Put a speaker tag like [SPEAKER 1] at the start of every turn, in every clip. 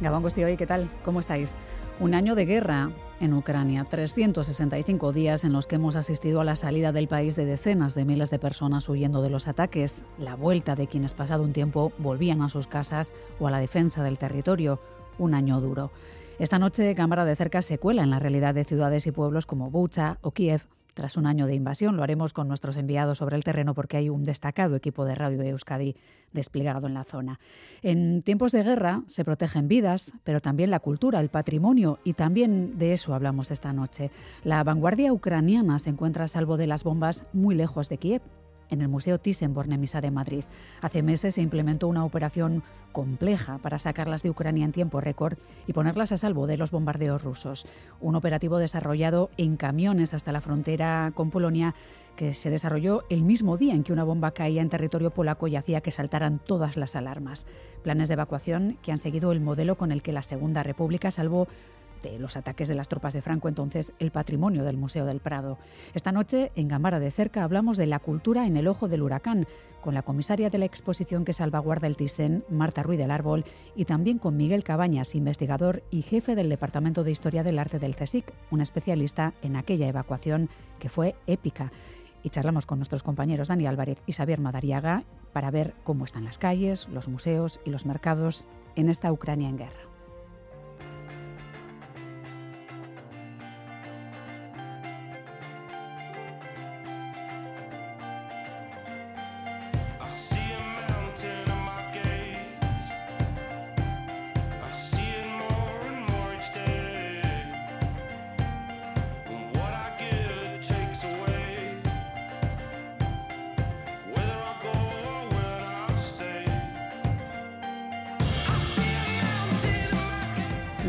[SPEAKER 1] Gabón hoy ¿qué tal? ¿Cómo estáis? Un año de guerra en Ucrania, 365 días en los que hemos asistido a la salida del país de decenas de miles de personas huyendo de los ataques, la vuelta de quienes pasado un tiempo volvían a sus casas o a la defensa del territorio, un año duro. Esta noche Cámara de Cerca se cuela en la realidad de ciudades y pueblos como Bucha o Kiev, tras un año de invasión. Lo haremos con nuestros enviados sobre el terreno porque hay un destacado equipo de Radio Euskadi desplegado en la zona. En tiempos de guerra se protegen vidas, pero también la cultura, el patrimonio y también de eso hablamos esta noche. La vanguardia ucraniana se encuentra a salvo de las bombas muy lejos de Kiev en el Museo Thyssen-Bornemisza de Madrid. Hace meses se implementó una operación compleja para sacarlas de Ucrania en tiempo récord y ponerlas a salvo de los bombardeos rusos. Un operativo desarrollado en camiones hasta la frontera con Polonia que se desarrolló el mismo día en que una bomba caía en territorio polaco y hacía que saltaran todas las alarmas. Planes de evacuación que han seguido el modelo con el que la Segunda República salvó los ataques de las tropas de Franco, entonces el patrimonio del Museo del Prado. Esta noche, en Gamara de Cerca, hablamos de la cultura en el ojo del huracán, con la comisaria de la exposición que salvaguarda el Thyssen, Marta Ruiz del Árbol, y también con Miguel Cabañas, investigador y jefe del Departamento de Historia del Arte del CSIC, un especialista en aquella evacuación que fue épica. Y charlamos con nuestros compañeros Dani Álvarez y Xavier Madariaga para ver cómo están las calles, los museos y los mercados en esta Ucrania en guerra.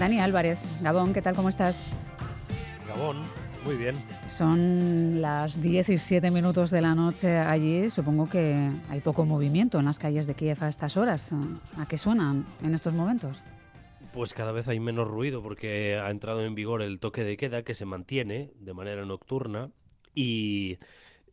[SPEAKER 1] Dani Álvarez, Gabón, ¿qué tal? ¿Cómo estás?
[SPEAKER 2] Gabón, muy bien.
[SPEAKER 1] Son las 17 minutos de la noche allí. Supongo que hay poco movimiento en las calles de Kiev a estas horas. ¿A qué suenan en estos momentos?
[SPEAKER 2] Pues cada vez hay menos ruido porque ha entrado en vigor el toque de queda que se mantiene de manera nocturna y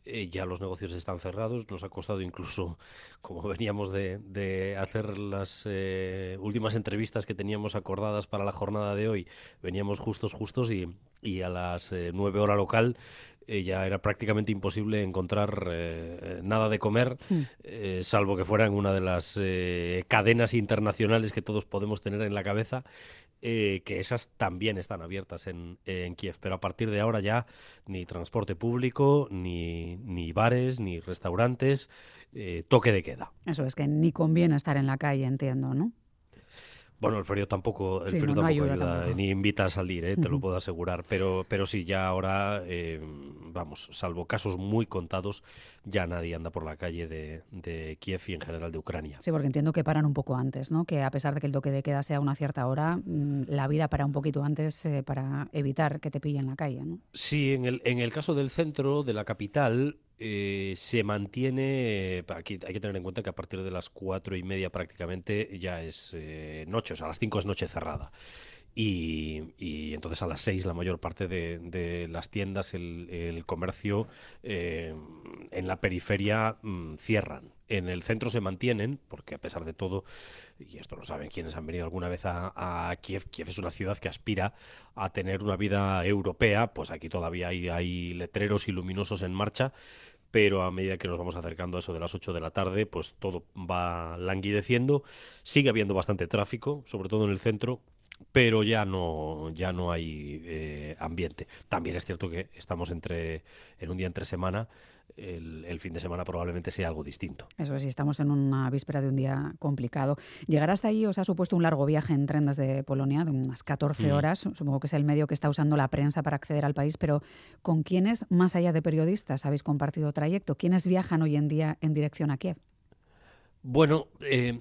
[SPEAKER 2] eh, ya los negocios están cerrados, nos ha costado incluso, como veníamos de, hacer las eh, últimas entrevistas que teníamos acordadas para la jornada de hoy, veníamos justos, justos y, a las eh, nueve horas local ya era prácticamente imposible encontrar nada de comer, hmm. salvo que fuera en una de las cadenas internacionales que todos podemos tener en la cabeza eh, que esas también están abiertas en, Kiev, pero a partir de ahora ya ni transporte público, ni, ni bares, ni restaurantes, eh, toque de queda.
[SPEAKER 1] Eso es que ni conviene estar en la calle, entiendo, ¿no?
[SPEAKER 2] Bueno, el frío tampoco, el frío tampoco ayuda, ni invita a salir, ¿eh? te lo puedo asegurar. Pero, pero sí, ya ahora, eh, vamos, salvo casos muy contados, ya nadie anda por la calle de, Kiev y en general de Ucrania.
[SPEAKER 1] Sí, porque entiendo que paran un poco antes, ¿no? Que a pesar de que el toque de queda sea a una cierta hora, mm, la vida para un poquito antes eh, para evitar que te pillen en la calle, ¿no?
[SPEAKER 2] Sí, en el, en el caso del centro, de la capital, eh, se mantiene, aquí hay que tener en cuenta que a partir de las cuatro y media prácticamente ya es eh, noche, o sea, a las cinco es noche cerrada. Y, entonces a las seis la mayor parte de, las tiendas, el, comercio eh, en la periferia mm, cierran. En el centro se mantienen, porque a pesar de todo, y esto lo saben quienes han venido alguna vez a, Kiev, Kiev es una ciudad que aspira a tener una vida europea, pues aquí todavía hay, letreros y luminosos en marcha pero a medida que nos vamos acercando a eso de las 8 de la tarde, pues todo va languideciendo. Sigue habiendo bastante tráfico, sobre todo en el centro, pero ya no, ya no hay eh, ambiente. También es cierto que estamos entre, en un día entre semana el, fin de semana probablemente sea algo distinto.
[SPEAKER 1] Eso sí, estamos en una víspera de un día complicado. Llegar hasta ahí os ha supuesto un largo viaje en tren desde Polonia, de unas 14 mm. horas. Supongo que es el medio que está usando la prensa para acceder al país, pero ¿con quiénes, más allá de periodistas, habéis compartido trayecto? ¿Quiénes viajan hoy en día en dirección a Kiev?
[SPEAKER 2] Bueno, eh,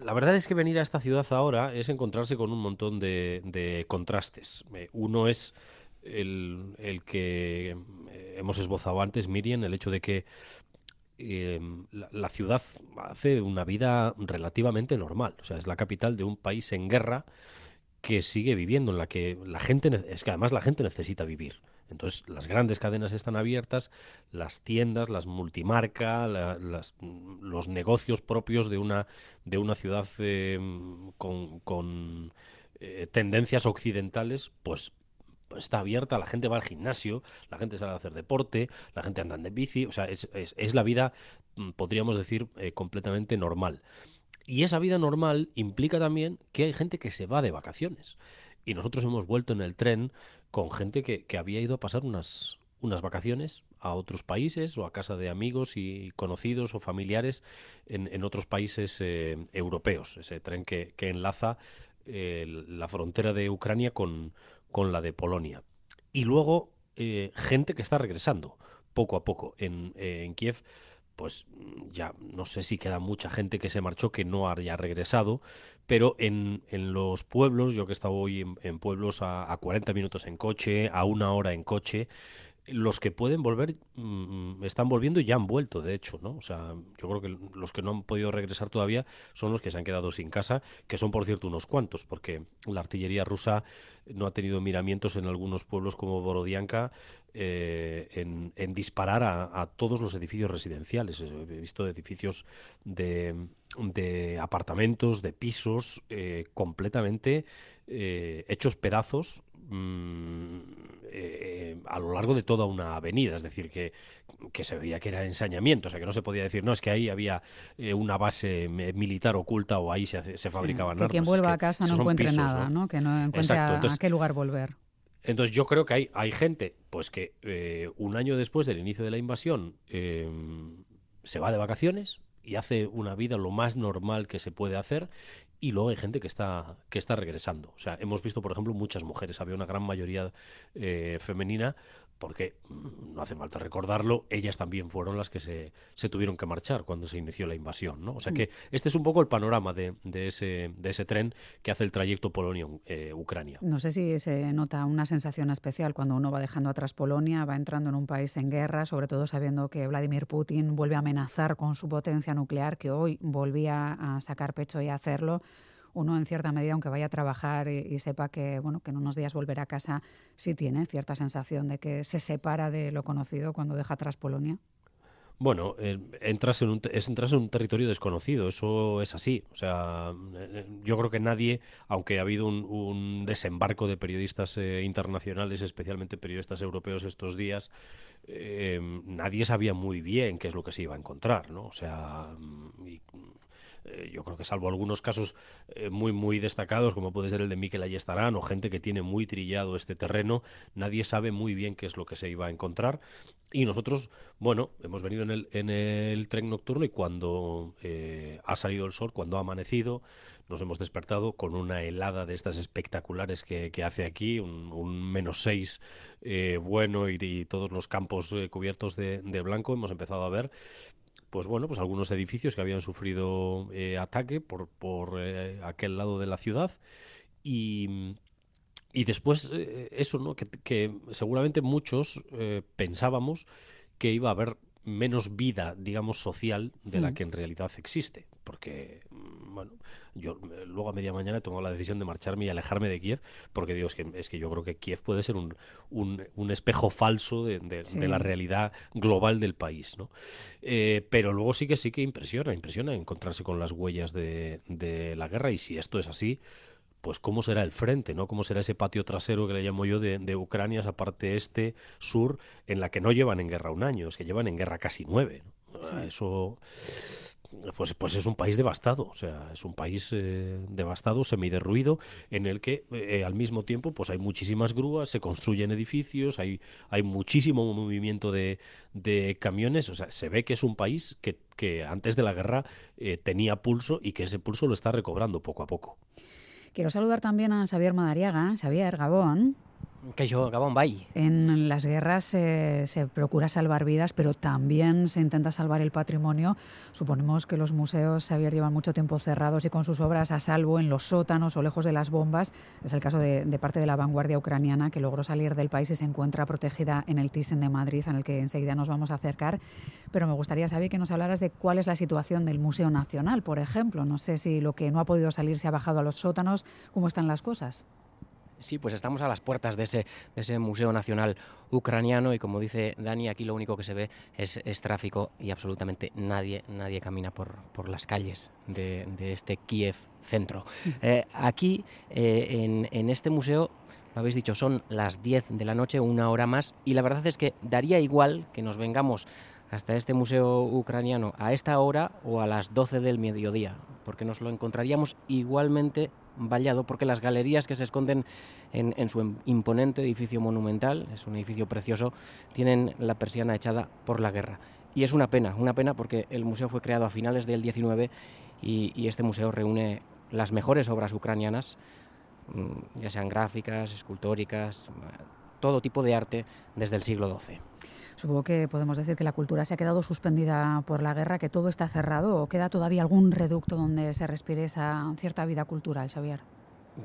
[SPEAKER 2] la verdad es que venir a esta ciudad ahora es encontrarse con un montón de, contrastes. Eh, uno es el, el que eh, hemos esbozado antes, Miriam, el hecho de que em, la, ciudad hace una vida relativamente normal. O sea, es la capital de un país en guerra que sigue viviendo, en la que la gente, es que además la gente necesita vivir. Entonces, las grandes cadenas están abiertas, las tiendas, las multimarca, los negocios propios de una, de una ciudad em, con, eh, tendencias occidentales, pues está abierta, la gente va al gimnasio, la gente sale a hacer deporte, la gente anda en bici, o sea, es, es, la vida, mm, podríamos decir, eh, completamente normal. Y esa vida normal implica también que hay gente que se va de vacaciones. Y nosotros hemos vuelto en el tren con gente que, que había ido a pasar unas, unas vacaciones a otros países o a casa de amigos y conocidos o familiares en, otros países eh, europeos. Ese tren que, enlaza eh, la frontera de Ucrania con, con, la de Polonia. Y luego eh, gente que está regresando poco a poco en, en Kiev pues ya no sé si queda mucha gente que se marchó que no haya regresado, pero en, en los pueblos, yo que he estado hoy en, pueblos a, a, 40 minutos en coche, a una hora en coche, los que pueden volver mm, están volviendo y ya han vuelto, de hecho, ¿no? O sea, yo creo que los que no han podido regresar todavía son los que se han quedado sin casa, que son, por cierto, unos cuantos, porque la artillería rusa no ha tenido miramientos en algunos pueblos como Borodianka eh, en, disparar a, todos los edificios residenciales. He visto edificios de, de apartamentos, de pisos, eh, completamente eh, hechos pedazos mm, a lo largo de toda una avenida, es decir, que, que, se veía que era ensañamiento, o sea, que no se podía decir, no, es que ahí había una base militar oculta o ahí se, se fabricaban
[SPEAKER 1] que Quien vuelva a casa no encuentre nada, ¿no? Que no encuentre a, qué lugar volver.
[SPEAKER 2] Entonces yo creo que hay, hay gente pues que eh, un año después del inicio de la invasión se va de vacaciones y hace una vida lo más normal que se puede hacer y luego hay gente que está que está regresando. O sea, hemos visto, por ejemplo, muchas mujeres, había una gran mayoría eh, femenina porque no hace falta recordarlo, ellas también fueron las que se, se, tuvieron que marchar cuando se inició la invasión. ¿no? O sea mm. que este es un poco el panorama de, de, ese, de ese tren que hace el trayecto Polonia-Ucrania.
[SPEAKER 1] no sé si se nota una sensación especial cuando uno va dejando atrás Polonia, va entrando en un país en guerra, sobre todo sabiendo que Vladimir Putin vuelve a amenazar con su potencia nuclear, que hoy volvía a sacar pecho y a hacerlo uno en cierta medida, aunque vaya a trabajar y, sepa que, bueno, que en unos días volverá a casa, sí tiene cierta sensación de que se separa de lo conocido cuando deja atrás Polonia.
[SPEAKER 2] Bueno, eh, entras, en un, es entras en un territorio desconocido, eso es así. O sea, eh, yo creo que nadie, aunque ha habido un, desembarco de periodistas eh, internacionales, especialmente periodistas europeos estos días, nadie sabía muy bien qué es lo que se iba a encontrar, ¿no? O sea, eh, yo creo que salvo algunos casos eh, muy, muy destacados, como puede ser el de Miquel Ayestarán o gente que tiene muy trillado este terreno, nadie sabe muy bien qué es lo que se iba a encontrar. Y nosotros, bueno, hemos venido en el, en el tren nocturno y cuando eh, ha salido el sol, cuando ha amanecido, nos hemos despertado con una helada de estas espectaculares que, hace aquí, un, menos seis bueno y, todos los campos cubiertos de, blanco. Hemos empezado a ver pues bueno, pues algunos edificios que habían sufrido eh, ataque por, por eh, aquel lado de la ciudad y, y después eh, eso, ¿no? Que, que seguramente muchos pensábamos que iba a haber menos vida, digamos, social de la mm. que en realidad existe. Porque, mm, bueno, yo eh, luego a media mañana he tomado la decisión de marcharme y alejarme de Kiev, porque digo, es que, es que yo creo que Kiev puede ser un, un, espejo falso de, la realidad global del país, ¿no? Eh, pero luego sí que sí que impresiona, impresiona encontrarse con las huellas de, de la guerra, y si esto es así, pues cómo será el frente, ¿no? Cómo será ese patio trasero que le llamo yo de, de, Ucrania, esa parte este, sur, en la que no llevan en guerra un año, es que llevan en guerra casi nueve. Eso, pues, pues es un país devastado, o sea, es un país eh, devastado, semiderruido, en el que eh, al mismo tiempo pues hay muchísimas grúas, se construyen edificios, hay, hay muchísimo movimiento de, de camiones, o sea, se ve que es un país que, que antes de la guerra eh, tenía pulso y que ese pulso lo está recobrando poco a poco.
[SPEAKER 1] Quiero saludar también a Xavier Madariaga. Xavier, Gabón.
[SPEAKER 3] Que yo, bye.
[SPEAKER 1] En las guerras se procura salvar vidas, pero también se intenta salvar el patrimonio. Suponemos que los museos Xavier llevan mucho tiempo cerrados y con sus obras a salvo en los sótanos o lejos de las bombas. Es el caso de, parte de la vanguardia ucraniana que logró salir del país y se encuentra protegida en el Thyssen de Madrid, en el que enseguida nos vamos a acercar. Pero me gustaría saber que nos hablaras de cuál es la situación del Museo Nacional, por ejemplo. No sé si lo que no ha podido salir se ha bajado a los sótanos, cómo están las cosas.
[SPEAKER 3] Sí, pues estamos a las puertas de ese, de ese Museo Nacional Ucraniano y como dice Dani, aquí lo único que se ve es, tráfico y absolutamente nadie, nadie camina por, por las calles de, este Kiev centro. Mm. Eh, aquí, eh, en, en este museo, lo habéis dicho, son las 10 de la noche, una hora más, y la verdad es que daría igual que nos vengamos hasta este museo ucraniano a esta hora o a las 12 del mediodía, porque nos lo encontraríamos igualmente vallado, porque las galerías que se esconden en, su imponente edificio monumental, es un edificio precioso, tienen la persiana echada por la guerra. Y es una pena, una pena porque el museo fue creado a finales del 19 y, este museo reúne las mejores obras ucranianas, mm, ya sean gráficas, escultóricas, todo tipo de arte desde el siglo XII.
[SPEAKER 1] Supongo que podemos decir que la cultura se ha quedado suspendida por la guerra, que todo está cerrado o queda todavía algún reducto donde se respire esa cierta vida cultural, Xavier.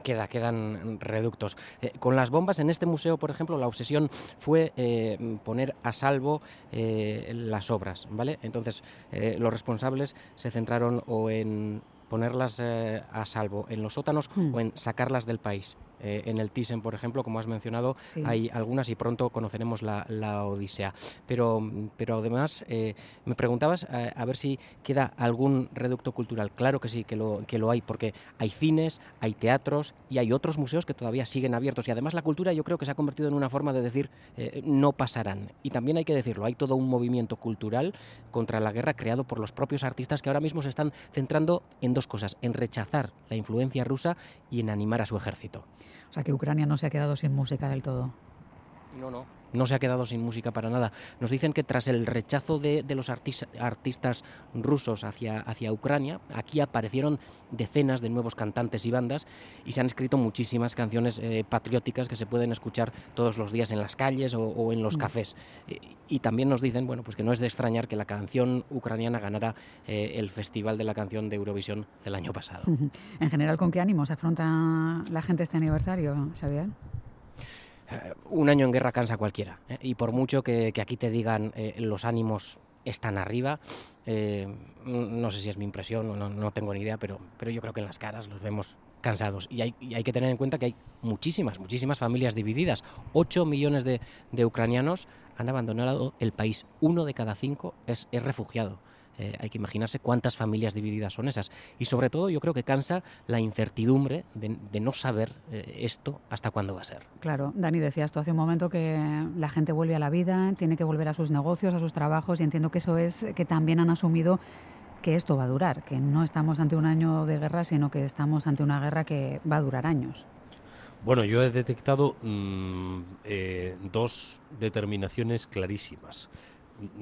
[SPEAKER 3] Queda, quedan reductos. Eh, con las bombas en este museo, por ejemplo, la obsesión fue eh, poner a salvo eh, las obras, ¿vale? Entonces, los responsables se centraron o en ponerlas a salvo en los sótanos hmm. o en sacarlas del país. Eh, en el Thyssen, por ejemplo, como has mencionado, hay algunas y pronto conoceremos la, Odisea. Pero, pero además, eh, me preguntabas eh, a ver si queda algún reducto cultural. Claro que sí, que lo, que lo hay, porque hay cines, hay teatros y hay otros museos que todavía siguen abiertos. Y además la cultura yo creo que se ha convertido en una forma de decir no pasarán. Y también hay que decirlo, hay todo un movimiento cultural contra la guerra creado por los propios artistas que ahora mismo se están centrando en dos cosas, en rechazar la influencia rusa y en animar a su ejército.
[SPEAKER 1] O sea que Ucrania no se ha quedado sin música del todo.
[SPEAKER 3] No, no, no se ha quedado sin música para nada. Nos dicen que tras el rechazo de, los artistas rusos hacia, hacia Ucrania, aquí aparecieron decenas de nuevos cantantes y bandas y se han escrito muchísimas canciones eh, patrióticas que se pueden escuchar todos los días en las calles o, en los mm. cafés. y también nos dicen, bueno, pues que no es de extrañar que la canción ucraniana ganara eh, el Festival de la Canción de Eurovisión del año pasado.
[SPEAKER 1] En general, ¿con qué ánimo se afronta la gente este aniversario, Xavier?
[SPEAKER 3] Eh, un año en guerra cansa a cualquiera. ¿eh? Y por mucho que, aquí te digan eh, los ánimos están arriba, no sé si es mi impresión, no, no, tengo ni idea, pero, pero yo creo que en las caras los vemos cansados. Y hay, hay, que tener en cuenta que hay muchísimas, muchísimas familias divididas. 8 millones de, de ucranianos han abandonado el país. Uno de cada cinco es, es refugiado. Eh, hay que imaginarse cuántas familias divididas son esas. Y sobre todo yo creo que cansa la incertidumbre de, no saber eh, esto hasta cuándo va a ser.
[SPEAKER 1] Claro, Dani, decías tú hace un momento que la gente vuelve a la vida, tiene que volver a sus negocios, a sus trabajos, y entiendo que eso es que también han asumido que esto va a durar, que no estamos ante un año de guerra, sino que estamos ante una guerra que va a durar años.
[SPEAKER 2] Bueno, yo he detectado mm, eh, dos determinaciones clarísimas.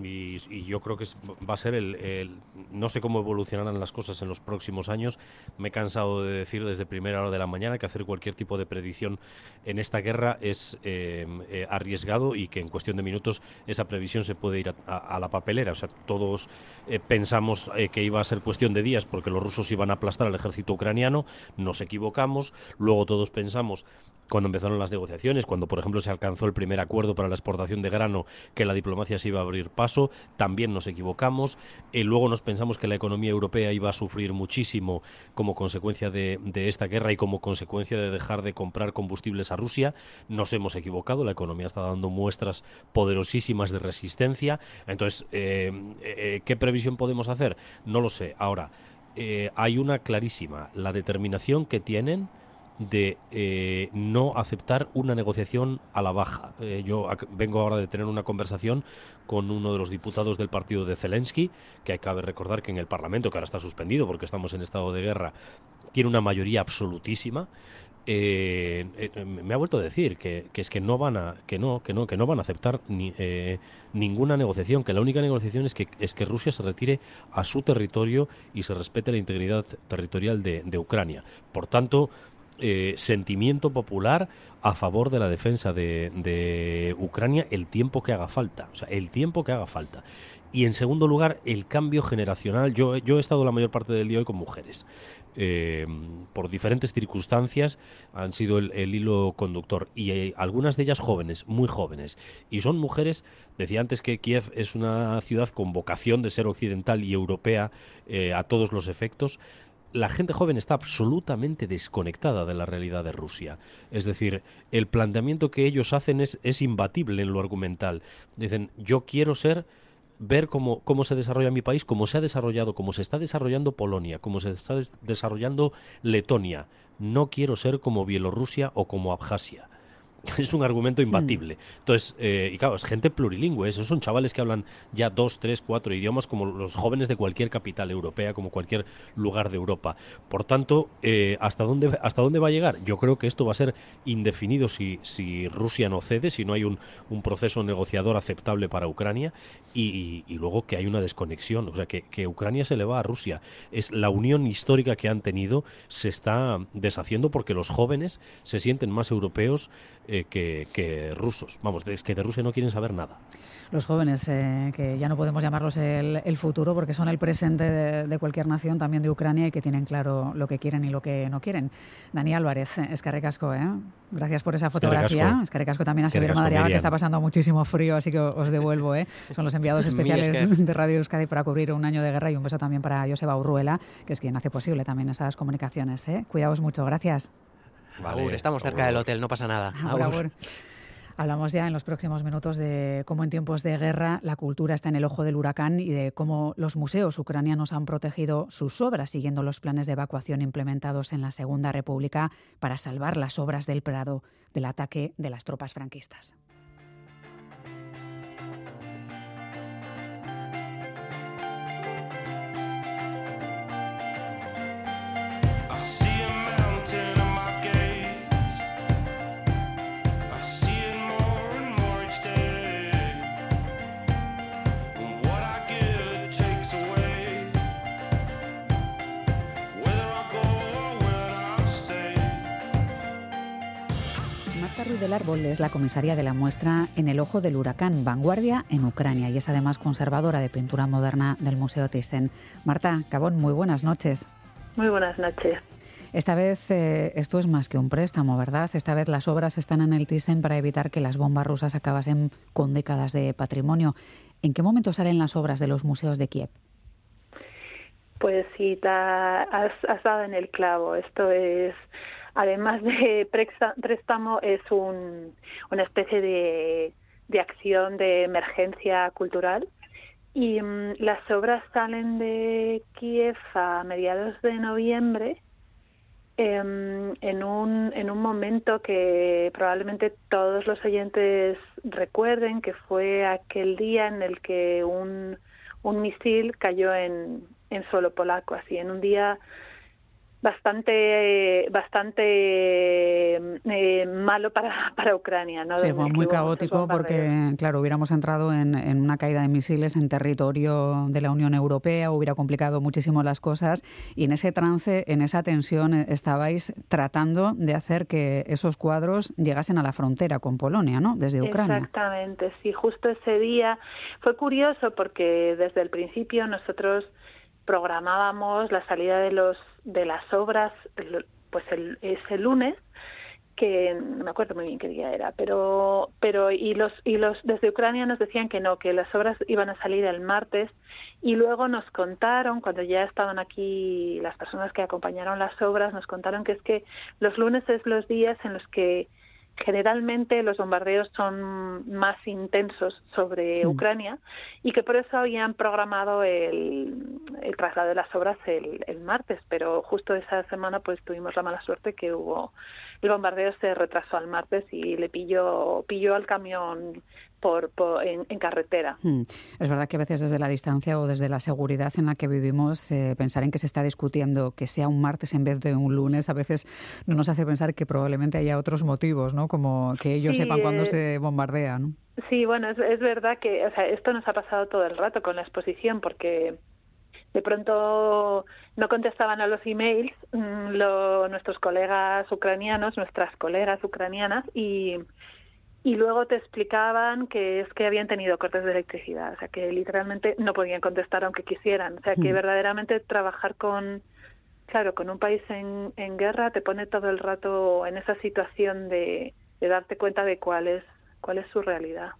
[SPEAKER 2] Y, yo creo que va a ser el, No sé cómo evolucionarán las cosas en los próximos años. Me he cansado de decir desde primera hora de la mañana que hacer cualquier tipo de predicción en esta guerra es eh, eh, arriesgado y que en cuestión de minutos esa previsión se puede ir a, la papelera. O sea, todos eh, pensamos que iba a ser cuestión de días porque los rusos iban a aplastar al ejército ucraniano. Nos equivocamos. Luego todos pensamos cuando empezaron las negociaciones, cuando por ejemplo se alcanzó el primer acuerdo para la exportación de grano, que la diplomacia se iba a abrir paso, también nos equivocamos. y luego nos pensamos que la economía europea iba a sufrir muchísimo como consecuencia de, esta guerra y como consecuencia de dejar de comprar combustibles a Rusia. Nos hemos equivocado, la economía está dando muestras poderosísimas de resistencia. Entonces, eh, eh, ¿qué previsión podemos hacer? No lo sé. Ahora, eh, hay una clarísima, la determinación que tienen de eh, no aceptar una negociación a la baja. Eh, yo vengo ahora de tener una conversación con uno de los diputados del partido de Zelensky, que cabe recordar que en el Parlamento, que ahora está suspendido porque estamos en estado de guerra, tiene una mayoría absolutísima. Eh, me ha vuelto a decir que, es que no van a que no que no que no van a aceptar ni, ninguna negociación que la única negociación es que es que Rusia se retire a su territorio y se respete la integridad territorial de, de Ucrania por tanto eh, sentimiento popular a favor de la defensa de, Ucrania el tiempo que haga falta, o sea, el tiempo que haga falta. Y en segundo lugar, el cambio generacional. Yo, yo he estado la mayor parte del día hoy con mujeres. Eh, por diferentes circunstancias han sido el, hilo conductor y eh, algunas de ellas jóvenes, muy jóvenes. Y son mujeres, decía antes que Kiev es una ciudad con vocación de ser occidental y europea a todos los efectos, la gente joven está absolutamente desconectada de la realidad de Rusia. Es decir, el planteamiento que ellos hacen es, imbatible en lo argumental. Dicen, yo quiero ser ver cómo se desarrolla mi país, cómo se ha desarrollado, cómo se está desarrollando Polonia, cómo se está desarrollando Letonia. No quiero ser como Bielorrusia o como Abjasia. es un argumento hmm. imbatible. Entonces, eh, y claro, es gente plurilingüe, esos son chavales que hablan ya dos, tres, cuatro idiomas como los jóvenes de cualquier capital europea, como cualquier lugar de Europa. Por tanto, eh, ¿hasta, dónde, ¿hasta dónde va a llegar? Yo creo que esto va a ser indefinido si, si Rusia no cede, si no hay un, un proceso negociador aceptable para Ucrania y, y, luego que hay una desconexión, o sea, que, que Ucrania se le va a Rusia. Es la unión histórica que han tenido se está deshaciendo porque los jóvenes se sienten más europeos eh, que, rusos. Vamos, es que de Rusia no quieren saber nada.
[SPEAKER 1] Los jóvenes, eh, que ya no podemos llamarlos el, futuro porque son el presente de, cualquier nación, también de Ucrania, y que tienen claro lo que quieren y lo que no quieren. Dani Álvarez, es Casco, ¿eh? Gracias por esa fotografía. Es Casco también a Severo Madriaga, que está pasando muchísimo frío, así que os devuelvo. ¿eh? Son los enviados especiales de Radio Euskadi para cubrir un año de guerra y un beso también para Joseba Urruela, que es quien hace posible también esas comunicaciones. ¿eh? Cuidaos mucho, gracias
[SPEAKER 3] estamos cerca del hotel, no pasa nada.
[SPEAKER 1] Hablamos ya en los próximos minutos de cómo en tiempos de guerra la cultura está en el ojo del huracán y de cómo los museos ucranianos han protegido sus obras siguiendo los planes de evacuación implementados en la Segunda República para salvar las obras del Prado del ataque de las tropas franquistas. Del Árbol es la comisaria de la muestra En el ojo del huracán, vanguardia en Ucrania y es además conservadora de pintura moderna del Museo Thyssen. Marta Cabón, muy buenas noches.
[SPEAKER 4] Muy buenas noches.
[SPEAKER 1] Esta vez eh, esto es más que un préstamo, ¿verdad? Esta vez las obras están en el Thyssen para evitar que las bombas rusas acabasen con décadas de patrimonio. ¿En qué momento salen las obras de los museos de Kiev?
[SPEAKER 4] Pues sí, has, has dado en el clavo. Esto es además de préstamo, es una especie de, acción de emergencia cultural. Y mm, las obras salen de Kiev a mediados de noviembre em, en, un, en un momento que probablemente todos los oyentes recuerden, que fue aquel día en el que un, un misil cayó en, en suelo polaco, así en un día bastante bastante eh, malo para, para Ucrania. ¿no?
[SPEAKER 1] Sí, fue muy caótico porque, claro, hubiéramos entrado en, en, una caída de misiles en territorio de la Unión Europea, hubiera complicado muchísimo las cosas y en ese trance, en esa tensión, eh, estabais tratando de hacer que esos cuadros llegasen a la frontera con Polonia, ¿no? Desde Ucrania.
[SPEAKER 4] Exactamente, sí, justo ese día fue curioso porque desde el principio nosotros programábamos la salida de los de las obras pues el, ese lunes que no me acuerdo muy bien qué día era, pero pero y los y los desde Ucrania nos decían que no, que las obras iban a salir el martes y luego nos contaron cuando ya estaban aquí las personas que acompañaron las obras nos contaron que es que los lunes es los días en los que generalmente los bombardeos son más intensos sobre Ucrania y que por eso habían programado el, el traslado de las obras el, el, martes, pero justo esa semana pues tuvimos la mala suerte que hubo el bombardeo se retrasó al martes y le pilló pilló al camión por, en, carretera. Hmm.
[SPEAKER 1] Es verdad que a veces desde la distancia o desde la seguridad en la que vivimos, eh, pensar en que se está discutiendo que sea un martes en vez de un lunes, a veces no nos hace pensar que probablemente haya otros motivos, ¿no? Como que ellos sepan cuándo eh, se bombardea, ¿no?
[SPEAKER 4] Sí, bueno, es, es verdad que o sea, esto nos ha pasado todo el rato con la exposición porque de pronto no contestaban a los emails mm, lo, nuestros colegas ucranianos, nuestras colegas ucranianas y y luego te explicaban que es que habían tenido cortes de electricidad, o sea que literalmente no podían contestar aunque quisieran, o sea que hmm. verdaderamente trabajar con, claro, con un país en, en guerra te pone todo el rato en esa situación de, de darte cuenta de cuál es cuál es su realidad.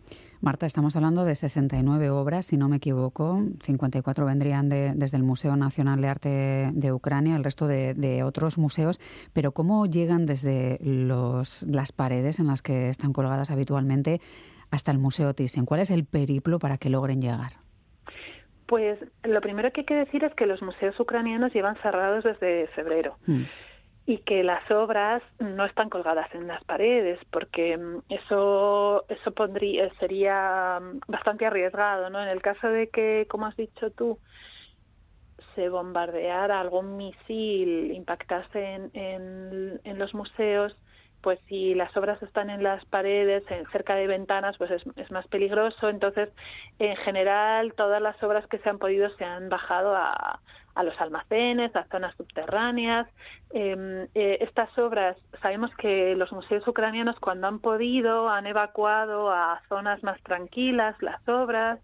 [SPEAKER 1] Marta, estamos hablando de 69 obras, si no me equivoco. 54 vendrían desde el Museo Nacional de Arte de Ucrania, el resto de, otros museos. Pero ¿cómo llegan desde los, las paredes en las que están colgadas habitualmente hasta el Museo Thyssen? ¿Cuál es el periplo para que logren llegar?
[SPEAKER 4] Pues lo primero que hay que decir es que los museos ucranianos llevan cerrados desde febrero. Hmm y que las obras no están colgadas en las paredes porque mm, eso eso pondría sería mm, bastante arriesgado no en el caso de que como has dicho tú se bombardeara algún misil impactase en, en, en los museos pues si las obras están en las paredes, en, cerca de ventanas, pues es, más peligroso. Entonces, en general, todas las obras que se han podido se han bajado a, a los almacenes, a zonas subterráneas. Em, eh, estas obras, sabemos que los museos ucranianos cuando han podido han evacuado a zonas más tranquilas las obras,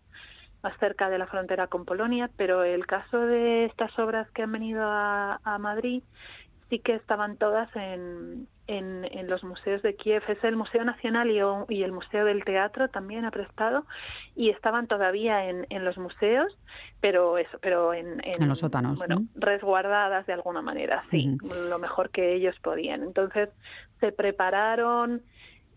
[SPEAKER 4] más cerca de la frontera con Polonia, pero el caso de estas obras que han venido a, a Madrid sí que estaban todas en, en, los museos de Kiev. Es el Museo Nacional y, el Museo del Teatro también ha prestado y estaban todavía en, los museos, pero eso, pero en,
[SPEAKER 1] los sótanos,
[SPEAKER 4] bueno, resguardadas de alguna manera, sí, lo mejor que ellos podían. Entonces se prepararon,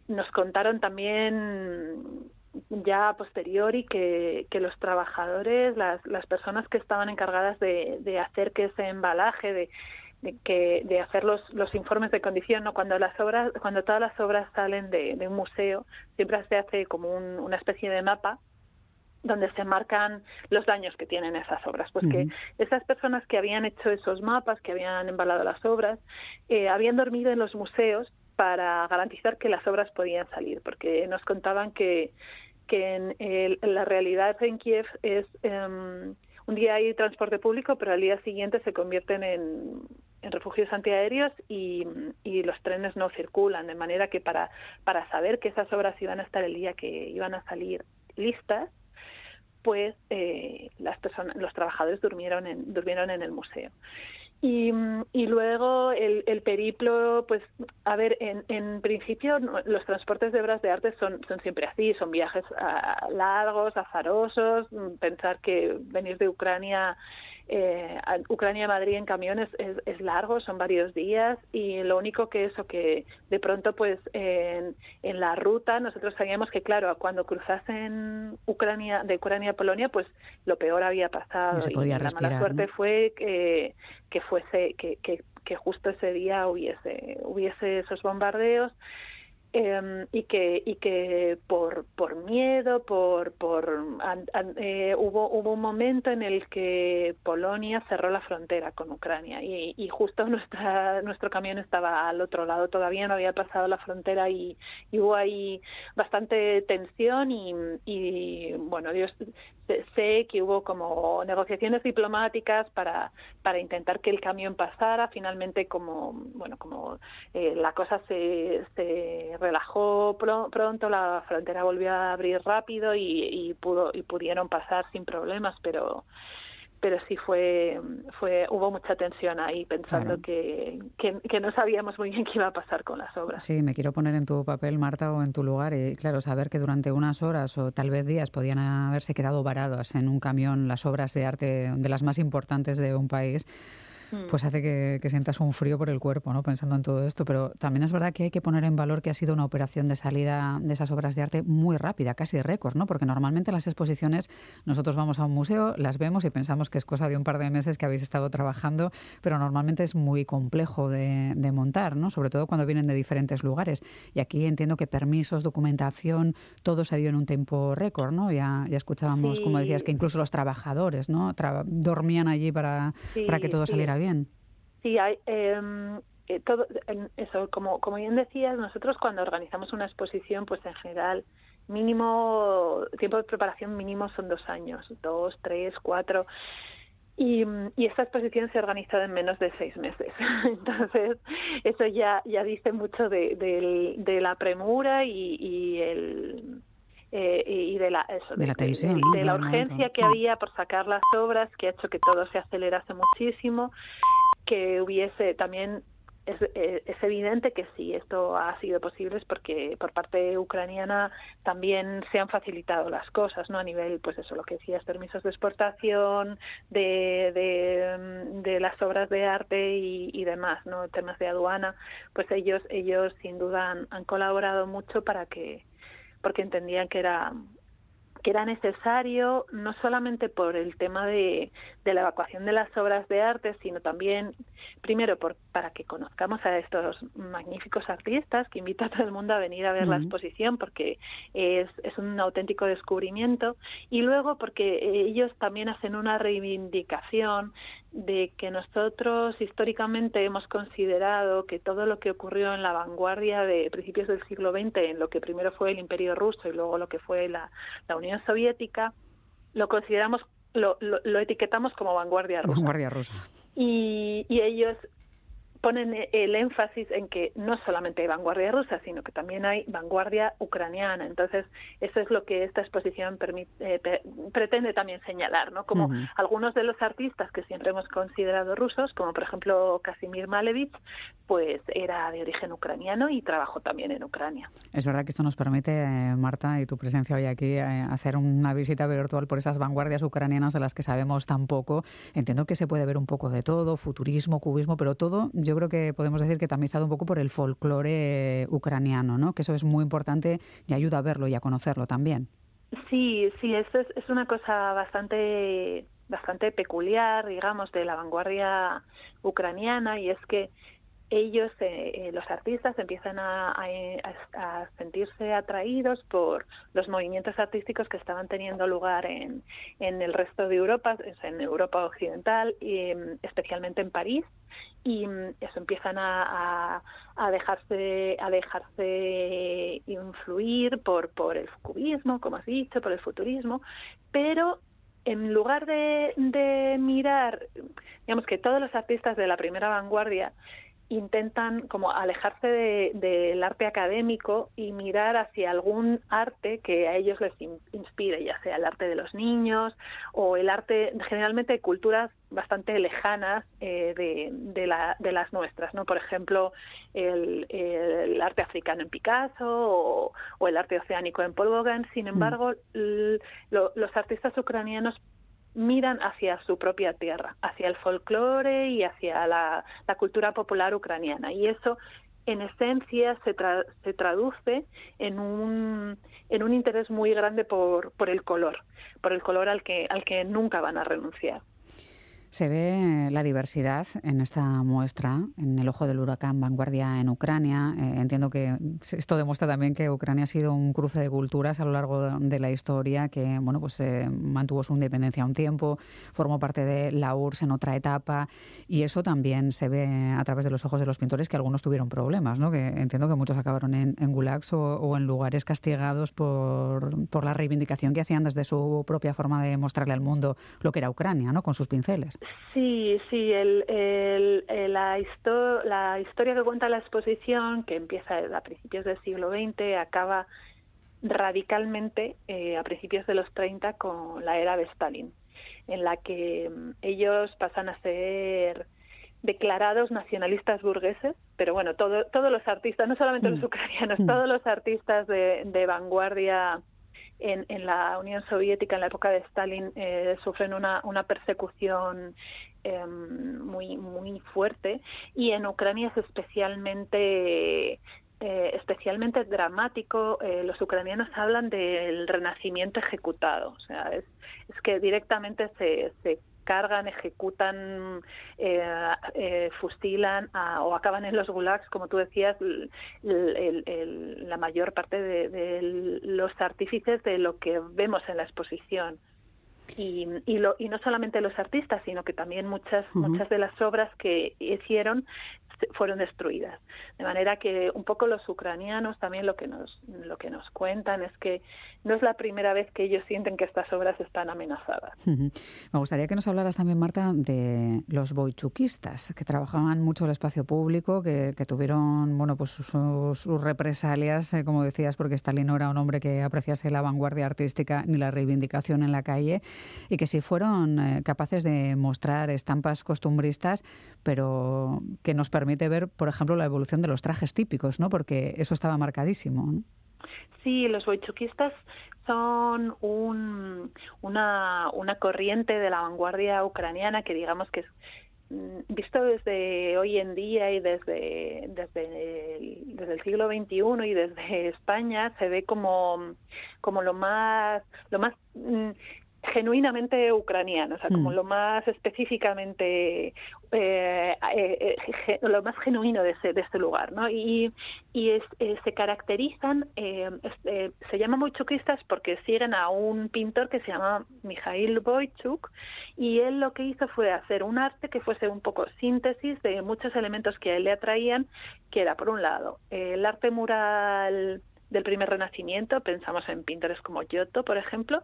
[SPEAKER 4] nos contaron también ya a posteriori que, que los trabajadores, las, las personas que estaban encargadas de, de hacer que ese embalaje, de, de, que, de hacer los, los informes de condición, ¿no? Cuando las obras, cuando todas las obras salen de, un museo, siempre se hace como una especie de mapa donde se marcan los daños que tienen esas obras. Pues que esas personas que habían hecho esos mapas, que habían embalado las obras, eh, habían dormido en los museos para garantizar que las obras podían salir, porque nos contaban que, que en, la realidad en Kiev es em, un día hay transporte público, pero al día siguiente se convierten en, en refugios antiaéreos y, y, los trenes no circulan, de manera que para, para saber que esas obras iban a estar el día que iban a salir listas, pues eh, las personas, los trabajadores durmieron en, durmieron en el museo. Y, y luego el, el, periplo, pues, a ver, en, en principio los transportes de obras de arte son, son siempre así, son viajes ah, largos, azarosos, pensar que venir de Ucrania eh, Ucrania-Madrid en camiones es, es, largo, son varios días y lo único que eso que de pronto pues en, en la ruta nosotros sabíamos que claro cuando cruzasen Ucrania de Ucrania a Polonia pues lo peor había pasado.
[SPEAKER 1] Y la
[SPEAKER 4] mala suerte fue que, que fuese que, que, que justo ese día hubiese hubiese esos bombardeos eh, y que y que por por miedo por por eh, hubo hubo un momento en el que Polonia cerró la frontera con Ucrania y, y, justo nuestra nuestro camión estaba al otro lado. Todavía no había pasado la frontera y, y hubo ahí bastante tensión y, y bueno Dios sé que hubo como negociaciones diplomáticas para, para intentar que el camión pasara. Finalmente, como bueno, como eh, la cosa se, se relajó pronto, la frontera volvió a abrir rápido y, y pudo y pudieron pasar sin problemas, pero pero sí fue, fue hubo mucha tensión ahí pensando que, que, no sabíamos muy bien qué iba a pasar con las obras.
[SPEAKER 1] Sí, me quiero poner en tu papel, Marta, o en tu lugar y claro, saber que durante unas horas o tal vez días podían haberse quedado varadas en un camión las obras de arte de las más importantes de un país Mm. pues hace que, sientas un frío por el cuerpo, ¿no? Pensando en todo esto. Pero también es verdad que hay que poner en valor que ha sido una operación de salida de esas obras de arte muy rápida, casi récord, ¿no? Porque normalmente las exposiciones, nosotros vamos a un museo, las vemos y pensamos que es cosa de un par de meses que habéis estado trabajando, pero normalmente es muy complejo de, montar, ¿no? Sobre todo cuando vienen de diferentes lugares. Y aquí entiendo que permisos, documentación, todo se dio en un tiempo récord, ¿no? Ya, ya escuchábamos, como decías, que incluso los trabajadores, ¿no? dormían allí para, para que todo saliera bien
[SPEAKER 4] Sí, hay, em, eh, todo, eso, como, como bien decías, nosotros cuando organizamos una exposición, pues en general mínimo tiempo de preparación mínimo son dos años, dos, tres, cuatro. Y, esta exposición se ha organizado en menos de seis meses. Entonces, eso ya, ya dice mucho de, la premura y el, eh, y de la, eso,
[SPEAKER 1] de, la, tensión,
[SPEAKER 4] de, la urgencia que había por sacar las obras, que ha hecho que todo se acelerase muchísimo, que hubiese también es, eh, es, evidente que sí, esto ha sido posible es porque por parte ucraniana también se han facilitado las cosas, ¿no? A nivel, pues eso, lo que decías, permisos de exportación, de, de, las obras de arte y, demás, ¿no? Temas de aduana, pues ellos, ellos sin duda han, han colaborado mucho para que, porque entendían que era que era necesario no solamente por el tema de, de, la evacuación de las obras de arte, sino también, primero, por, para que conozcamos a estos magníficos artistas, que invito a todo el mundo a venir a ver la exposición porque es, es un auténtico descubrimiento, y luego porque ellos también hacen una reivindicación de que nosotros históricamente hemos considerado que todo lo que ocurrió en la vanguardia de principios del siglo XX, en lo que primero fue el Imperio ruso y luego lo que fue la, la Unión Soviética, lo consideramos lo, lo, etiquetamos como vanguardia rusa.
[SPEAKER 1] Vanguardia rusa.
[SPEAKER 4] Y, y ellos ponen el énfasis en que no solamente hay vanguardia rusa, sino que también hay vanguardia ucraniana. Entonces, eso es lo que esta exposición permite, eh, pretende también señalar, ¿no? Como algunos de los artistas que siempre hemos considerado rusos, como por ejemplo Casimir Malevich, pues era de origen ucraniano y trabajó también en Ucrania.
[SPEAKER 1] Es verdad que esto nos permite, eh, Marta, y tu presencia hoy aquí, eh, hacer una visita virtual por esas vanguardias ucranianas de las que sabemos tan poco. Entiendo que se puede ver un poco de todo, futurismo, cubismo, pero todo, yo yo creo que podemos decir que tamizado un poco por el folclore ucraniano, ¿no? Que eso es muy importante y ayuda a verlo y a conocerlo también.
[SPEAKER 4] Sí, sí, esto es, es una cosa bastante bastante peculiar, digamos, de la vanguardia ucraniana y es que ellos, eh, eh, los artistas, empiezan a, sentirse atraídos por los movimientos artísticos que estaban teniendo lugar en, en el resto de Europa, en Europa occidental, y, em, especialmente en París, y mm, eso empiezan a, a, dejarse a dejarse influir por por el cubismo, como has dicho, por el futurismo, pero en lugar de, de mirar, digamos que todos los artistas de la primera vanguardia intentan como alejarse del arte académico y mirar hacia algún arte que a ellos les inspire, ya sea el arte de los niños o el arte generalmente de culturas bastante lejanas eh, de, la, de, las nuestras, ¿no? Por ejemplo, el, arte africano en Picasso o, el arte oceánico en Paul Gauguin. Sin embargo, los artistas ucranianos miran hacia su propia tierra, hacia el folclore y hacia la, cultura popular ucraniana. Y eso, en esencia, se, se traduce en un, en un interés muy grande por, por el color, por el color al que, al que nunca van a renunciar.
[SPEAKER 1] Se ve la diversidad en esta muestra, en el ojo del huracán Vanguardia en Ucrania. Eh, entiendo que esto demuestra también que Ucrania ha sido un cruce de culturas a lo largo de, la historia, que bueno, pues eh, mantuvo su independencia un tiempo, formó parte de la URSS en otra etapa, y eso también se ve a través de los ojos de los pintores que algunos tuvieron problemas, ¿no? que entiendo que muchos acabaron en, gulags o, en lugares castigados por, por la reivindicación que hacían desde su propia forma de mostrarle al mundo lo que era Ucrania, ¿no? con sus pinceles.
[SPEAKER 4] Sí, sí, el, el, la, la historia que cuenta la exposición, que empieza a principios del siglo XX, acaba radicalmente eh, a principios de los 30 con la era de Stalin, en la que mm, ellos pasan a ser declarados nacionalistas burgueses, pero bueno, todo, todos los artistas, no solamente los mm. ucranianos, mm. todos los artistas de, de vanguardia en, en, la Unión Soviética, en la época de Stalin, eh, sufren una, una persecución em, muy, muy fuerte y en Ucrania es especialmente eh, especialmente dramático. Eh, los ucranianos hablan del renacimiento ejecutado, o sea, es, es que directamente se, se cargan, ejecutan, eh, eh, fustilan o acaban en los gulags, como tú decías, la mayor parte de, los artífices de lo que vemos en la exposición. Y, y, lo, y no solamente los artistas, sino que también muchas, muchas de las obras que hicieron fueron destruidas. De manera que un poco los ucranianos también lo que nos lo que nos cuentan es que no es la primera vez que ellos sienten que estas obras están amenazadas.
[SPEAKER 1] Me gustaría que nos hablaras también, Marta, de los boichukistas, que trabajaban mucho el espacio público, que, tuvieron bueno pues sus, represalias, eh, como decías, porque Stalin no era un hombre que apreciase la vanguardia artística ni la reivindicación en la calle. Y que sí fueron eh, capaces de mostrar estampas costumbristas, pero que nos permite ver, por ejemplo, la evolución de los trajes típicos, ¿no? Porque eso estaba marcadísimo.
[SPEAKER 4] Sí, los boichukistas son un, una, una corriente de la vanguardia ucraniana que digamos que es mm, visto desde hoy en día y desde, desde, el, desde el siglo XXI y desde España se ve como, como lo más, lo más mm, genuinamente ucraniano, o sea, como hmm. lo más específicamente, eh, eh, eh lo más genuino de, ese, de este lugar, ¿no? Y, y es, se caracterizan, se llaman boichukistas porque siguen a un pintor que se llama Mikhail Boichuk, y él lo que hizo fue hacer un arte que fuese un poco síntesis de muchos elementos que a él le atraían, que era, por un lado, el arte mural del primer renacimiento, pensamos en pintores como Giotto, por ejemplo,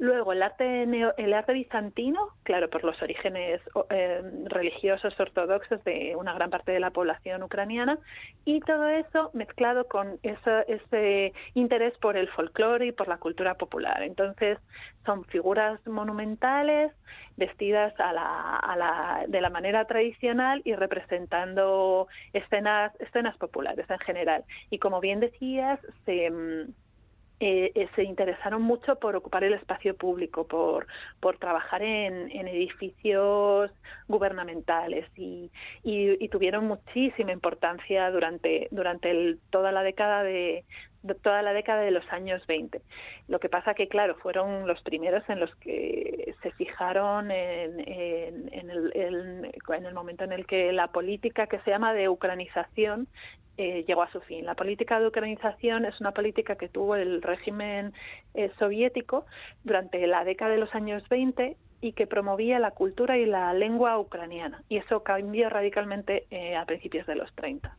[SPEAKER 4] Luego, el arte, el arte bizantino, claro, por los orígenes eh, religiosos ortodoxos de una gran parte de la población ucraniana, y todo eso mezclado con ese interés por el folclore y por la cultura popular. Entonces, son figuras monumentales, vestidas a la, a la, de la manera tradicional y representando escenas, escenas populares en general. Y como bien decías, se mm, eh, eh, se interesaron mucho por ocupar el espacio público, por, por trabajar en, en edificios gubernamentales y, y, tuvieron muchísima importancia durante, durante el, toda la década de, toda la década de los años 20. Lo que pasa que, claro, fueron los primeros en los que se fijaron en, en, el, en, el, momento en el que la política que se llama de ucranización eh, llegó a su fin. La política de ucranización es una política que tuvo el régimen eh, soviético durante la década de los años 20 y que promovía la cultura y la lengua ucraniana. Y eso cambió radicalmente eh, a principios de los 30.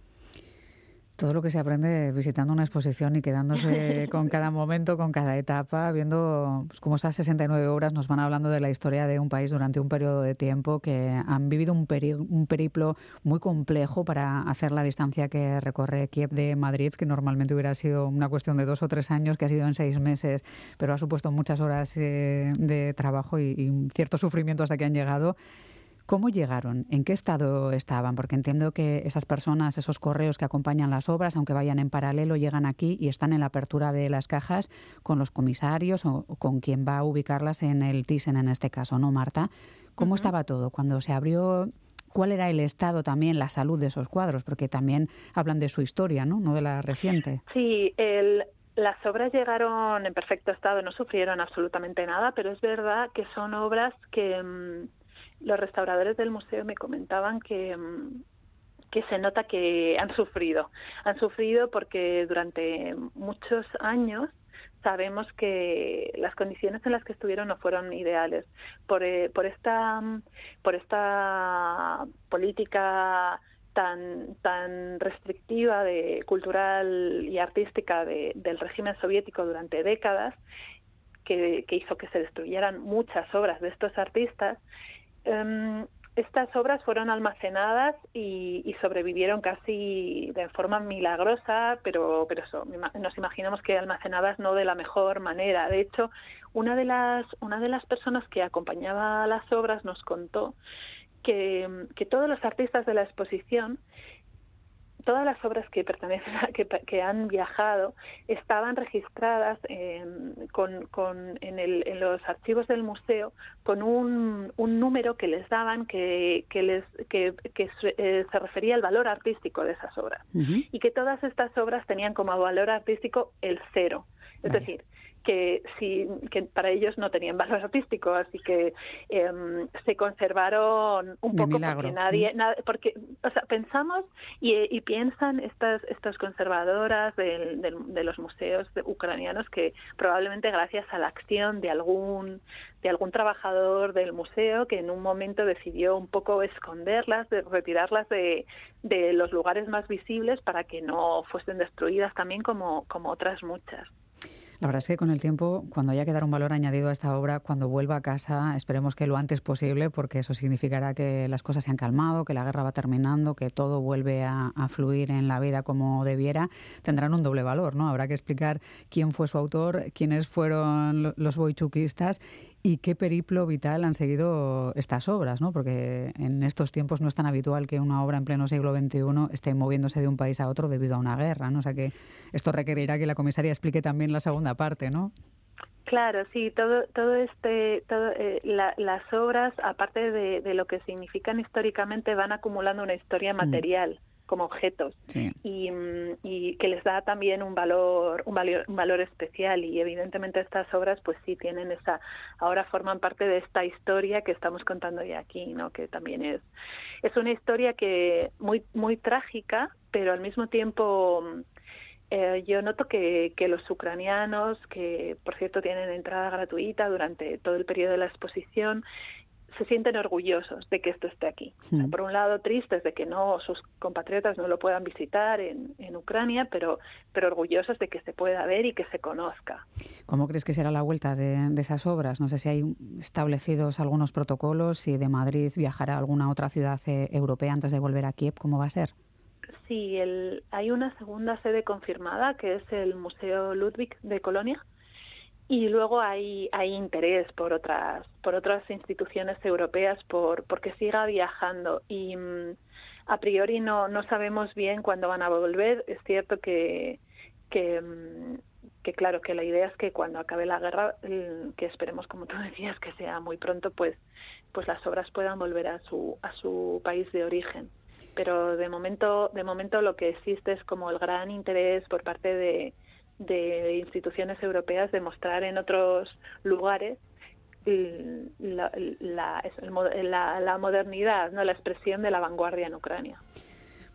[SPEAKER 1] Todo lo que se aprende visitando una exposición y quedándose con cada momento, con cada etapa, viendo pues, cómo esas 69 horas nos van hablando de la historia de un país durante un periodo de tiempo que han vivido un, un periplo muy complejo para hacer la distancia que recorre Kiev de Madrid, que normalmente hubiera sido una cuestión de dos o tres años, que ha sido en seis meses, pero ha supuesto muchas horas eh, de trabajo y, y cierto sufrimiento hasta que han llegado. ¿Cómo llegaron? ¿En qué estado estaban? Porque entiendo que esas personas, esos correos que acompañan las obras, aunque vayan en paralelo, llegan aquí y están en la apertura de las cajas con los comisarios o, con quien va a ubicarlas en el Thyssen en este caso, ¿no, Marta? ¿Cómo estaba todo cuando se abrió? ¿Cuál era el estado también, la salud de esos cuadros? Porque también hablan de su historia, ¿no? No de la reciente.
[SPEAKER 4] Sí, el, las obras llegaron en perfecto estado, no sufrieron absolutamente nada, pero es verdad que son obras que mm, los restauradores del museo me comentaban que mm, que se nota que han sufrido. Han sufrido porque durante muchos años sabemos que las condiciones en las que estuvieron no fueron ideales. Por, eh, por, esta, mm, por esta política tan, restrictiva de cultural y artística del régimen soviético durante décadas, que hizo que se destruyeran muchas obras de estos artistas, Em, estas obras fueron almacenadas y, sobrevivieron casi de forma milagrosa, pero, pero eso, nos imaginamos que almacenadas no de la mejor manera. De hecho, una de las, una de las personas que acompañaba las obras nos contó que, que todos los artistas de la exposición todas las obras que pertenecen a, que, han viajado estaban registradas en, con, con, en, el, en, los archivos del museo con un, un número que les daban que, que les que, eh, se refería al valor artístico de esas obras. Y que todas estas obras tenían como valor artístico el cero. Es decir que sí que para ellos no tenían valor artístico así que em, se conservaron un poco porque nadie porque o sea pensamos y, piensan estas estas conservadoras de, de, los museos ucranianos que probablemente gracias a la acción de algún de algún trabajador del museo que en un momento decidió un poco esconderlas de retirarlas de, de los lugares más visibles para que no fuesen destruidas también como como otras muchas
[SPEAKER 1] la verdad es que con el tiempo, cuando haya que dar un valor añadido a esta obra, cuando vuelva a casa, esperemos que lo antes posible, porque eso significará que las cosas se han calmado, que la guerra va terminando, que todo vuelve a, fluir en la vida como debiera, tendrán un doble valor, ¿no? Habrá que explicar quién fue su autor, quiénes fueron los boichukistas ¿Y qué periplo vital han seguido estas obras? ¿no? Porque en estos tiempos no es tan habitual que una obra en pleno siglo XXI esté moviéndose de un país a otro debido a una guerra. ¿no? O sea que esto requerirá que la comisaria explique también la segunda parte, ¿no?
[SPEAKER 4] Claro, sí, todo, todo este, todo, eh, las obras, aparte de, de, lo que significan históricamente, van acumulando una historia material como objetos. Y, mm, y, que les da también un valor, un valor un valor especial. Y evidentemente estas obras pues sí tienen esa ahora forman parte de esta historia que estamos contando hoy aquí no que también es es una historia que muy muy trágica pero al mismo tiempo eh, yo noto que, que los ucranianos, que por cierto tienen entrada gratuita durante todo el periodo de la exposición, se sienten orgullosos de que esto esté aquí. Hmm. por un lado, tristes de que no sus compatriotas no lo puedan visitar en, en, Ucrania, pero, pero orgullosos de que se pueda ver y que se conozca.
[SPEAKER 1] ¿Cómo crees que será la vuelta de, de esas obras? No sé si hay establecidos algunos protocolos, si de Madrid viajará a alguna otra ciudad eh, europea antes de volver a Kiev, ¿cómo va a ser?
[SPEAKER 4] Sí, el, hay una segunda sede confirmada, que es el Museo Ludwig de Colonia, y luego hay, hay interés por otras, por otras instituciones europeas por porque siga viajando y mm, a priori no, no sabemos bien cuándo van a volver. Es cierto que, que, mm, que claro que la idea es que cuando acabe la guerra, que esperemos como tú decías que sea muy pronto, pues, pues las obras puedan volver a su, a su país de origen. Pero de momento, de momento lo que existe es como el gran interés por parte de, de instituciones europeas de mostrar en otros lugares la, la, la, la, modernidad, no la expresión de la vanguardia en Ucrania.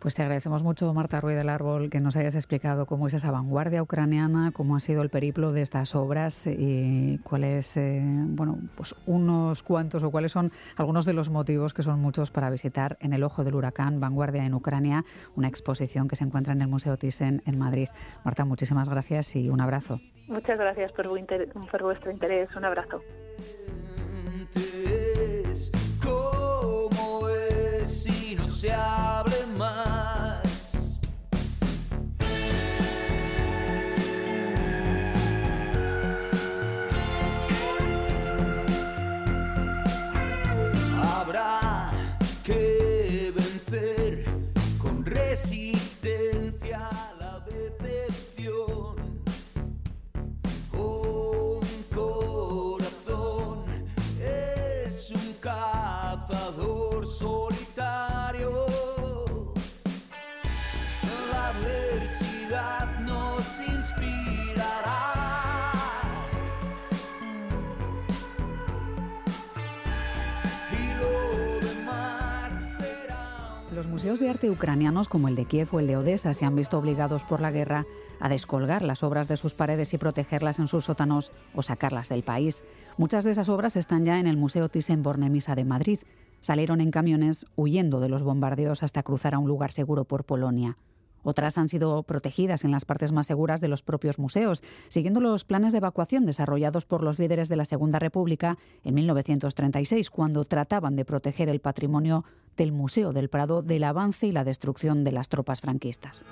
[SPEAKER 1] Pues te agradecemos mucho, Marta Ruiz del Árbol, que nos hayas explicado cómo es esa vanguardia ucraniana, cómo ha sido el periplo de estas obras y cuáles, eh, bueno, pues unos cuantos o cuáles son algunos de los motivos que son muchos para visitar en el ojo del huracán Vanguardia en Ucrania, una exposición que se encuentra en el Museo Thyssen en Madrid. Marta, muchísimas gracias y un abrazo.
[SPEAKER 4] Muchas gracias por, por vuestro interés. Un abrazo.
[SPEAKER 1] Ucranianos como el de Kiev o el de Odessa se han visto obligados por la guerra a descolgar las obras de sus paredes y protegerlas en sus sótanos o sacarlas del país. Muchas de esas obras están ya en el Museo Thyssen-Bornemisza de Madrid. Salieron en camiones huyendo de los bombardeos hasta cruzar a un lugar seguro por Polonia. Otras han sido protegidas en las partes más seguras de los propios museos, siguiendo los planes de evacuación desarrollados por los líderes de la Segunda República en 1936, cuando trataban de proteger el patrimonio del Museo del Prado del avance y la destrucción de las tropas franquistas.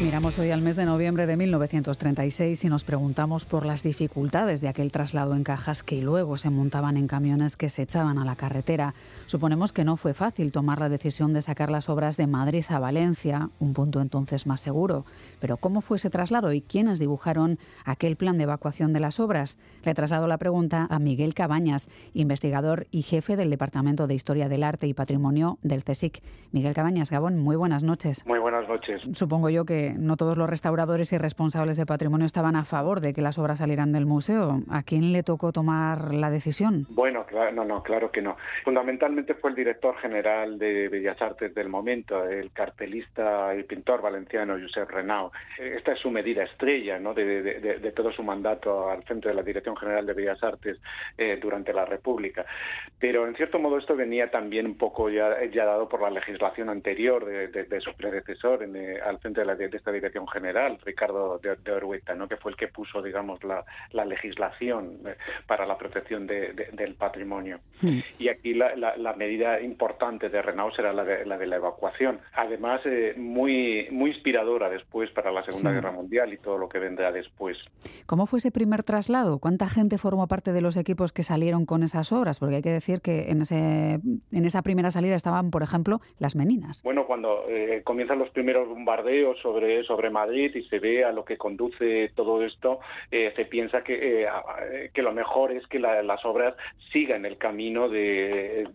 [SPEAKER 1] Miramos hoy al mes de noviembre de 1936 y nos preguntamos por las dificultades de aquel traslado en cajas que luego se montaban en camiones que se echaban a la carretera. Suponemos que no fue fácil tomar la decisión de sacar las obras de Madrid a Valencia, un punto entonces más seguro. Pero ¿cómo fue ese traslado y quiénes dibujaron aquel plan de evacuación de las obras? Le traslado la pregunta a Miguel Cabañas, investigador y jefe del Departamento de Historia del Arte y Patrimonio del CSIC. Miguel Cabañas, Gabón, muy buenas noches.
[SPEAKER 5] Muy buenas noches.
[SPEAKER 1] Supongo yo que no todos los restauradores y responsables de patrimonio estaban a favor de que las obras salieran del museo. ¿A quién le tocó tomar la decisión?
[SPEAKER 5] Bueno, no, no, claro que no. Fundamentalmente fue el director general de Bellas Artes del momento, el cartelista y pintor valenciano Josep Renau. Esta es su medida estrella ¿no? de, todo su mandato al frente de la Dirección General de Bellas Artes eh, durante la República. Pero en cierto modo esto venía también un poco ya, dado por la legislación anterior de, su predecesor eh, al frente de, la, de esta Dirección General, Ricardo de, de ¿no? que fue el que puso, digamos, la, la legislación eh, para la protección del patrimonio. Hmm. Y aquí la, la, medida importante de Renault será la de la, de evacuación. Además, eh, muy, muy inspiradora después para la Segunda Guerra Mundial y todo lo que vendrá después.
[SPEAKER 1] ¿Cómo fue ese primer traslado? ¿Cuánta gente formó parte de los equipos que salieron con esas obras? Porque hay que decir que en, ese, en esa primera salida estaban, por ejemplo, las meninas.
[SPEAKER 5] Bueno, cuando eh, comienzan los primeros bombardeos sobre, sobre Madrid y se ve a lo que conduce todo esto, eh, se piensa que, eh, que lo mejor es que las obras sigan el camino de,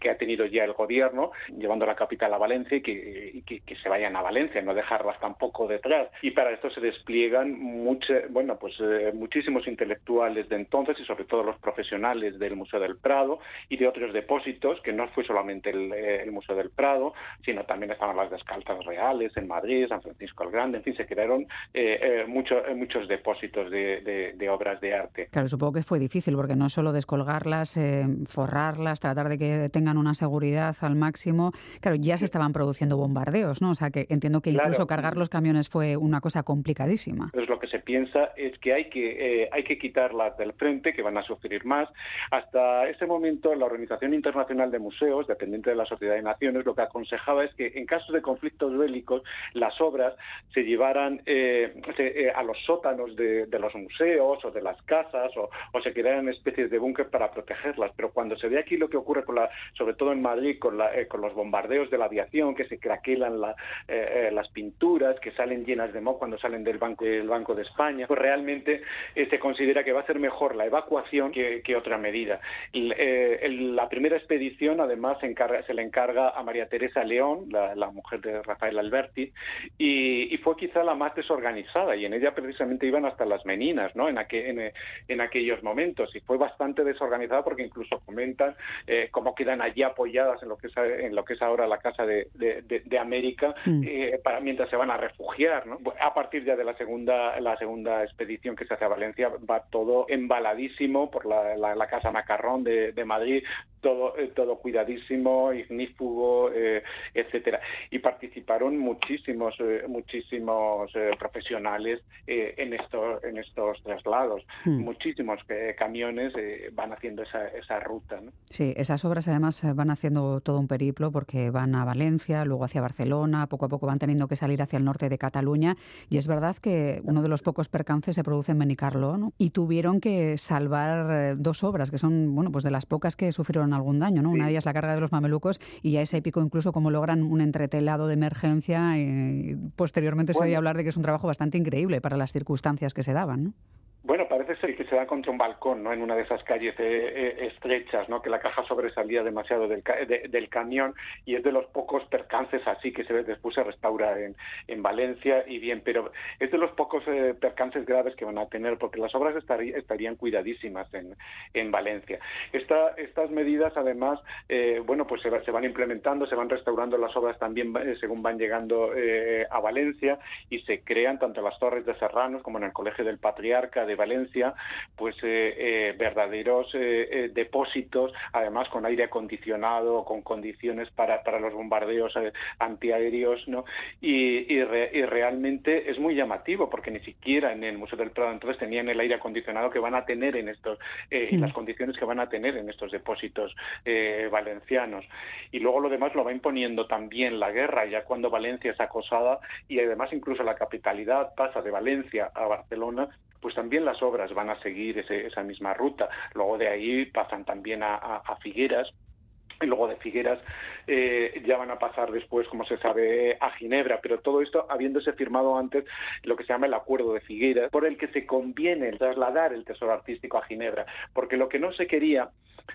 [SPEAKER 5] que ha tenido ya el gobierno, llevando la capital a Valencia y que, que, se vayan a Valencia, no dejarlas tampoco detrás. Y para esto se despliegan bueno, pues, muchísimos intelectuales de entonces y sobre todo los profesionales del Museo del Prado y de otros depósitos, que no fue solamente el, el Museo del Prado, sino también estaban las descalzas reales en Madrid, San Francisco el Grande, en fin, se crearon eh, eh, eh, muchos depósitos de, obras de arte.
[SPEAKER 1] Claro, supongo que fue difícil porque no solo descolgarlas, forrarlas, tratar de que tengan una seguridad al máximo. Claro, ya se estaban produciendo bombardeos, ¿no? O sea, que entiendo que incluso cargar los camiones fue una cosa complicadísima.
[SPEAKER 5] Entonces lo que se piensa es que hay que, hay que quitarlas del frente, que van a sufrir más. Hasta ese momento la Organización Internacional de Museos, dependiente de la Sociedad de Naciones, lo que aconsejaba es que en casos de conflictos bélicos las obras se llevaran eh, eh, a los sótanos de, los museos o de las casas o, se crearan especies de búnker para protegerlas. Pero cuando se ve aquí lo que ocurre, con la, sobre todo en Madrid, con, la, eh, los bombardeos de la aviación, que se craquelan las pinturas, que salen llenas de moho cuando salen del Banco, del banco de España, pues realmente se considera que va a ser mejor la evacuación que, otra medida. la primera expedición, además, se, encarga, se le encarga a María Teresa León, la, mujer de Rafael Alberti, y, fue quizá la más desorganizada, y en ella precisamente iban hasta las meninas, ¿no? En, en, aquellos momentos, y fue bastante desorganizada porque incluso comentan eh, cómo quedan allí apoyadas en lo que es, en lo que es ahora la Casa de, América, mm. eh, para, mientras se van a refugiar, ¿no? A partir ya de la segunda, la segunda expedición que se hace a Valencia, va todo embaladísimo por la, Casa Macarrón de, de Madrid, todo, eh, todo cuidadísimo, ignífugo, eh, etcétera. Y participaron muchísimos, eh, muchísimos profesionales en estos, en estos traslados. Hmm. Muchísimos camiones van haciendo esa, esa ruta.
[SPEAKER 1] Sí, esas obras además van haciendo todo un periplo porque van a Valencia, luego hacia Barcelona, poco a poco van teniendo que salir hacia el norte de Cataluña. Y es verdad que uno de los pocos percances se produce en Benicarlo, ¿no? Y tuvieron que salvar dos obras que son, bueno, pues de las pocas que sufrieron algún daño, ¿no? Una de ellas la carga de los mamelucos y ya es épico incluso cómo logran un entretelado de emergencia y posteriormente se oye hablar de que es un trabajo bastante increíble para las circunstancias que se daban, ¿no?
[SPEAKER 5] Bueno, parece ser que se da contra un balcón, ¿no? En una de esas calles eh, eh, estrechas, ¿no? Que la caja sobresalía demasiado del, del, camión y es de los pocos percances así que se después se restaura en, en Valencia y bien, pero es de los pocos eh, percances graves que van a tener porque las obras estarían cuidadísimas en, en Valencia. Esta, estas medidas, además, bueno, pues se, se, van implementando, se van restaurando las obras también según van llegando a Valencia y se crean tanto las torres de Serranos como en el Colegio del Patriarca de Valencia, pues eh, eh, verdaderos eh, depósitos, además con aire acondicionado, con condiciones para, para los bombardeos antiaéreos, ¿no? Y, realmente es muy llamativo porque ni siquiera en el Museo del Prado entonces tenían el aire acondicionado que van a tener en estos, las condiciones que van a tener en estos depósitos valencianos. Y luego lo demás lo va imponiendo también la guerra, ya cuando Valencia es acosada y además incluso la capitalidad pasa de Valencia a Barcelona, pues también las obras van a seguir esa misma ruta. Luego de ahí pasan también a, Figueras, y luego de Figueras eh, ya van a pasar después, como se sabe, a Ginebra, pero todo esto habiéndose firmado antes lo que se llama el Acuerdo de Figueras, por el que se conviene trasladar el tesoro artístico a Ginebra, porque lo que no se quería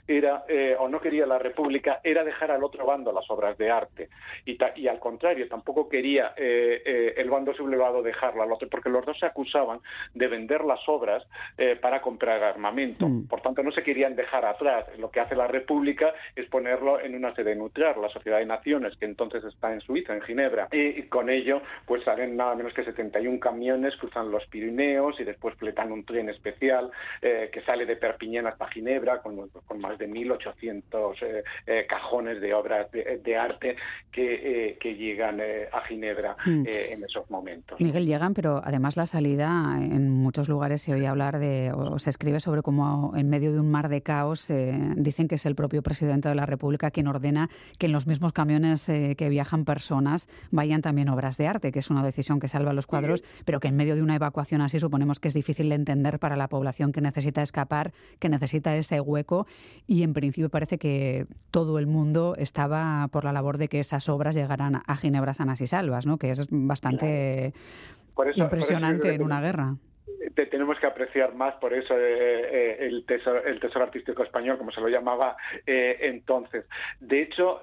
[SPEAKER 5] era, eh, o no quería la República, era dejar al otro bando las obras de arte. Y, y al contrario, tampoco quería eh, eh, el bando sublevado dejarlo al otro, porque los dos se acusaban de vender las obras para comprar armamento. Mm. Por tanto, no se querían dejar atrás. Lo que hace la República es poner ponerlo en una sede nuclear, la Sociedad de Naciones, que entonces está en Suiza, en Ginebra. Y, con ello, pues salen nada menos que 71 camiones, cruzan los Pirineos y después fletan un tren especial eh, que sale de Perpiñán hasta Ginebra con, con más de 1.800 eh, eh, cajones de obras de, arte que, que llegan a Ginebra mm. en esos momentos.
[SPEAKER 1] Miguel, llegan, pero además la salida en muchos lugares se oye hablar de, o se escribe sobre cómo en medio de un mar de caos dicen que es el propio presidente de la República quien ordena que en los mismos camiones que viajan personas vayan también obras de arte, que es una decisión que salva los cuadros, pero que en medio de una evacuación así suponemos que es difícil de entender para la población que necesita escapar, que necesita ese hueco. Y en principio parece que todo el mundo estaba por la labor de que esas obras llegaran a Ginebra sanas y salvas, ¿no? que es bastante impresionante en una guerra
[SPEAKER 5] tenemos que apreciar más por eso eh, eh, el, tesoro, el tesoro artístico español, como se lo llamaba eh, entonces. De hecho,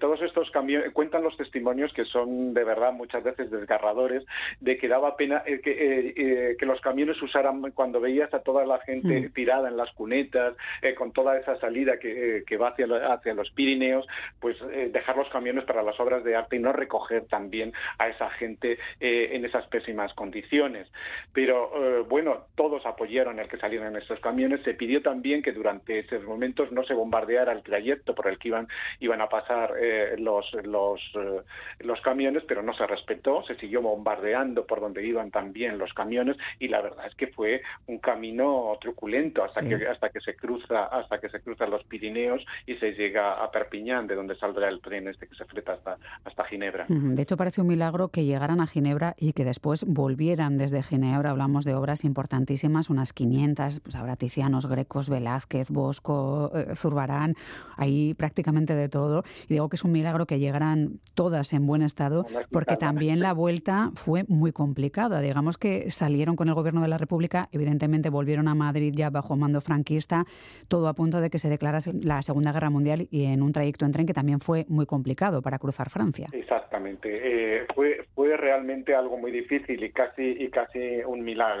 [SPEAKER 5] todos estos camiones, cuentan los testimonios que son de verdad muchas veces desgarradores, de que daba pena que, que, los camiones usaran cuando veías a toda la gente tirada en las cunetas, con toda esa salida que, que va hacia, hacia los Pirineos, pues dejar los camiones para las obras de arte y no recoger también a esa gente en esas pésimas condiciones. Pero bueno, todos apoyaron el que salieran estos camiones. Se pidió también que durante esos momentos no se bombardeara el trayecto por el que iban, iban a pasar eh, los, los, eh, los camiones, pero no se respetó. Se siguió bombardeando por donde iban también los camiones y la verdad es que fue un camino truculento hasta que hasta que se cruza hasta que se cruzan los Pirineos y se llega a Perpiñán, de donde saldrá el tren este que se fleta hasta hasta Ginebra.
[SPEAKER 1] De hecho, parece un milagro que llegaran a Ginebra y que después volvieran desde Ginebra. Hablamos de obras importantísimas, unas 500, pues habrá Tizianos, Grecos, Velázquez, Bosco, eh, Zurbarán, ahí prácticamente de todo. Y digo que es un milagro que llegaran todas en buen estado, porque también la vuelta fue muy complicada. Digamos que salieron con el gobierno de la República, evidentemente volvieron a Madrid ya bajo mando franquista, todo a punto de que se declarase la Segunda Guerra Mundial y en un trayecto en tren que también fue muy complicado para cruzar Francia.
[SPEAKER 5] Exactamente. Eh, fue, fue realmente algo muy difícil y casi, y casi un milagro.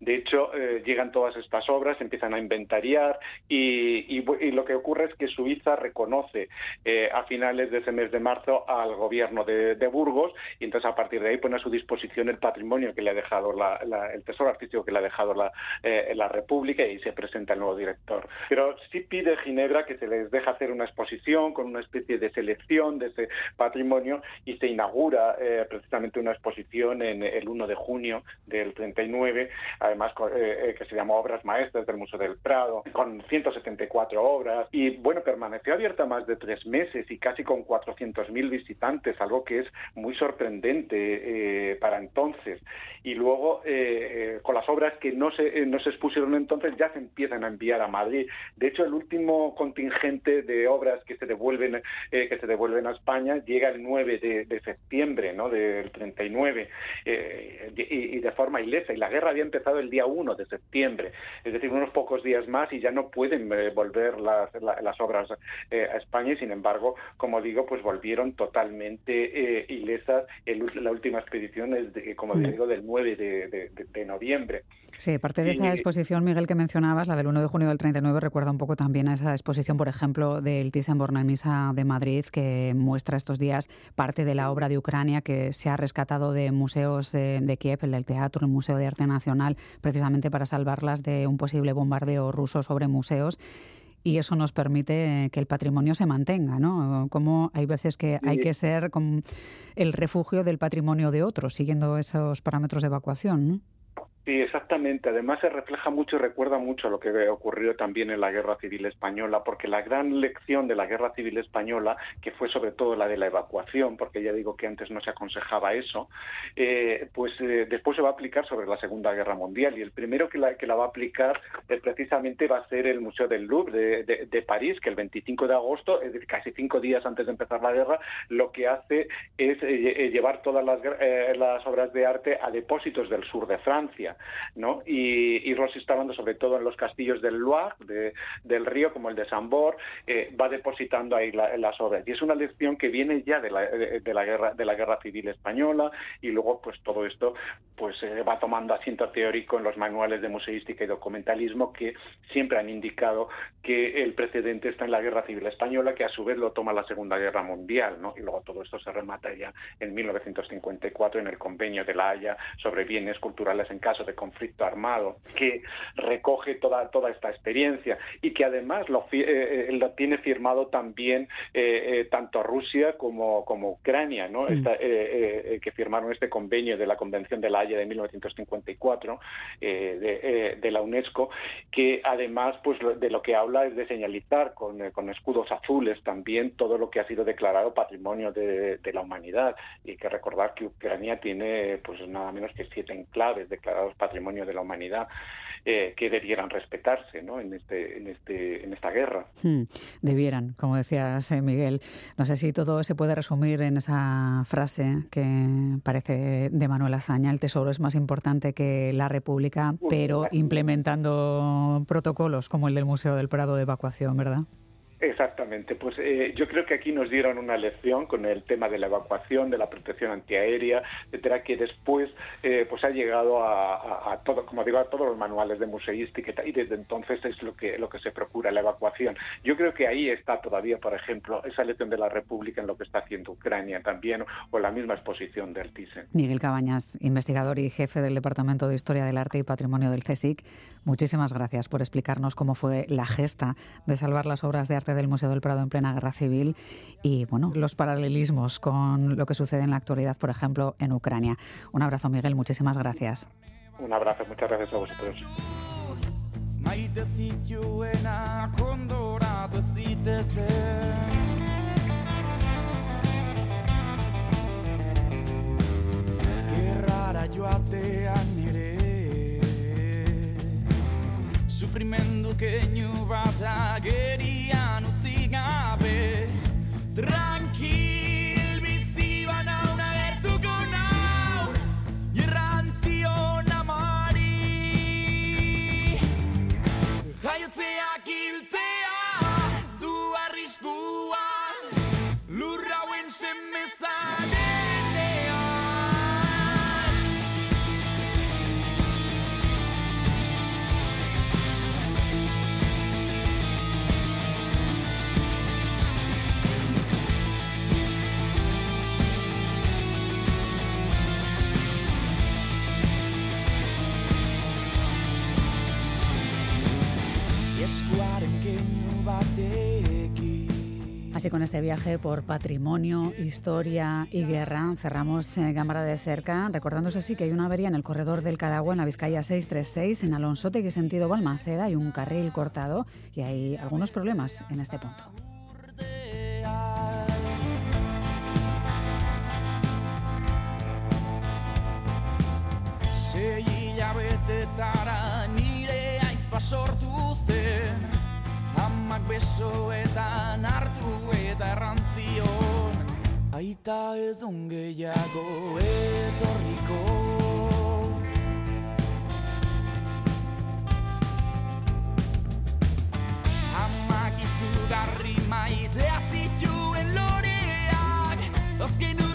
[SPEAKER 5] De hecho, eh, llegan todas estas obras, empiezan a inventariar y, lo que ocurre es que Suiza reconoce eh, a finales de ese mes de marzo al gobierno de, Burgos y entonces a partir de ahí pone a su disposición el patrimonio que le ha dejado el tesoro artístico que le ha dejado la, eh, la República y se presenta el nuevo director. Pero sí pide Ginebra que se les deje hacer una exposición con una especie de selección de ese patrimonio y se inaugura precisamente una exposición en el 1 de junio del 39 además eh, eh, que se llamó Obras Maestras del Museo del Prado, con 174 obras, y bueno, permaneció abierta más de tres meses y casi con 400.000 visitantes, algo que es muy sorprendente eh, para entonces. Y luego, con las obras que no se, no se expusieron entonces, ya se empiezan a enviar a Madrid. De hecho, el último contingente de obras que se devuelven, que se devuelven a España llega el 9 de, septiembre ¿no? del 39, y, y de forma ilesa. Y la guerra había empezado el día 1 de septiembre, es decir, unos pocos días más y ya no pueden eh, volver las, las obras eh, a España y sin embargo, como digo, pues volvieron totalmente eh, ilesas. la última expedición es, de, como digo, del 9 de, noviembre.
[SPEAKER 1] Sí, parte de esa exposición, Miguel, que mencionabas, la del 1 de junio del 39, recuerda un poco también a esa exposición, por ejemplo, del Thyssen-Bornemisza de Madrid, que muestra estos días parte de la obra de Ucrania que se ha rescatado de museos de Kiev, el del teatro, el Museo de Arte Nacional, precisamente para salvarlas de un posible bombardeo ruso sobre museos y eso nos permite que el patrimonio se mantenga, ¿no? Como hay veces que hay que ser el refugio del patrimonio de otros, siguiendo esos parámetros de evacuación, ¿no?
[SPEAKER 5] Sí, exactamente. Además se refleja mucho y recuerda mucho lo que ocurrió también en la Guerra Civil Española, porque la gran lección de la Guerra Civil Española, que fue sobre todo la de la evacuación, porque ya digo que antes no se aconsejaba eso, eh, pues eh, después se va a aplicar sobre la Segunda Guerra Mundial. Y el primero que la, que la va a aplicar eh, precisamente va a ser el Museo del Louvre de, París, que el 25 de agosto, es decir, casi cinco días antes de empezar la guerra, lo que hace es llevar todas las, las obras de arte a depósitos del sur de Francia. ¿No? Y, y Rossi instalando sobre todo en los castillos del Loire, del río, como el de Sambor, eh, va depositando ahí las obras. Y es una lección que viene ya de la, de, la, guerra, de la guerra civil española y luego pues todo esto pues eh, va tomando asiento teórico en los manuales de museística y documentalismo que siempre han indicado que el precedente está en la guerra civil española, que a su vez lo toma la Segunda Guerra Mundial, ¿no? Y luego todo esto se remata ya en 1954 en el Convenio de la Haya sobre bienes culturales en caso de conflicto armado, que recoge toda, toda esta experiencia y que además lo, eh, eh, lo tiene firmado también eh, tanto Rusia como, como Ucrania, ¿no? Que firmaron este convenio de la Convención de la Haya de 1954 de, de, la UNESCO, que además pues de lo que habla es de señalizar con, con escudos azules también todo lo que ha sido declarado patrimonio de, de la humanidad y que recordar que Ucrania tiene pues nada menos que siete enclaves declarados patrimonio de la humanidad eh, que debieran respetarse ¿no? en, este, en, este, en esta guerra.
[SPEAKER 1] Hmm, debieran, como decías eh, Miguel. No sé si todo se puede resumir en esa frase que parece de Manuel Azaña, el tesoro es más importante que la República, pero implementando protocolos como el del Museo del Prado de Evacuación, ¿verdad?
[SPEAKER 5] Exactamente, pues eh, yo creo que aquí nos dieron una lección con el tema de la evacuación, de la protección antiaérea, etcétera, que después eh, pues ha llegado a, todo, como digo, a todos los manuales de museística y desde entonces es lo que lo que se procura la evacuación. Yo creo que ahí está todavía, por ejemplo, esa lección de la República en lo que está haciendo Ucrania también o la misma exposición del Thyssen.
[SPEAKER 1] Miguel Cabañas, investigador y jefe del Departamento de Historia del Arte y Patrimonio del CSIC, muchísimas gracias por explicarnos cómo fue la gesta de salvar las obras de arte del Museo del Prado en plena guerra civil y bueno, los paralelismos con lo que sucede en la actualidad, por ejemplo, en Ucrania. Un abrazo, Miguel, muchísimas gracias.
[SPEAKER 5] Un abrazo, muchas gracias a vosotros.
[SPEAKER 6] sufrimendu keinu bat agerian
[SPEAKER 1] Así con este viaje por patrimonio, historia y guerra cerramos eh, Cámara de cerca, recordándose así que hay una avería en el corredor del Cadagua en la Vizcaya 636 en Alonsote que sentido Balmaseda hay un carril cortado y hay algunos problemas en este punto.
[SPEAKER 6] Amak besoetan hartu eta errantzion Aita ez ongeiago etorriko. Amak izugarri maitea zituen loreak Azken